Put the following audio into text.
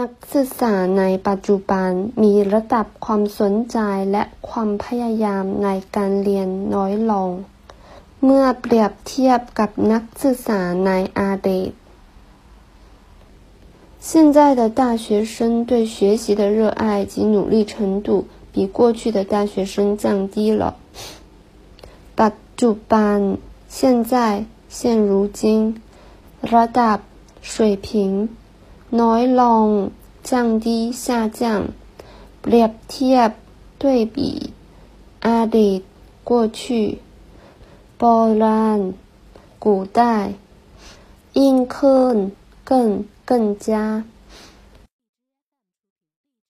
นักศึกษาในปัจจุบันมีระดับความสนใจและความพยายามในการเรียนน้อยลง เมื่อเปรียบเทียบกับนักศึกษาในอดีต现在的大学生对学习的热爱及努力程度比过去的大学生降低了。ปัจจุบัน现在现如今ระดับ水平 น้อยลง降低下降เปรียบเทียบ对比อดีต过去โบราณ古代ยิ่งขึ้น更更加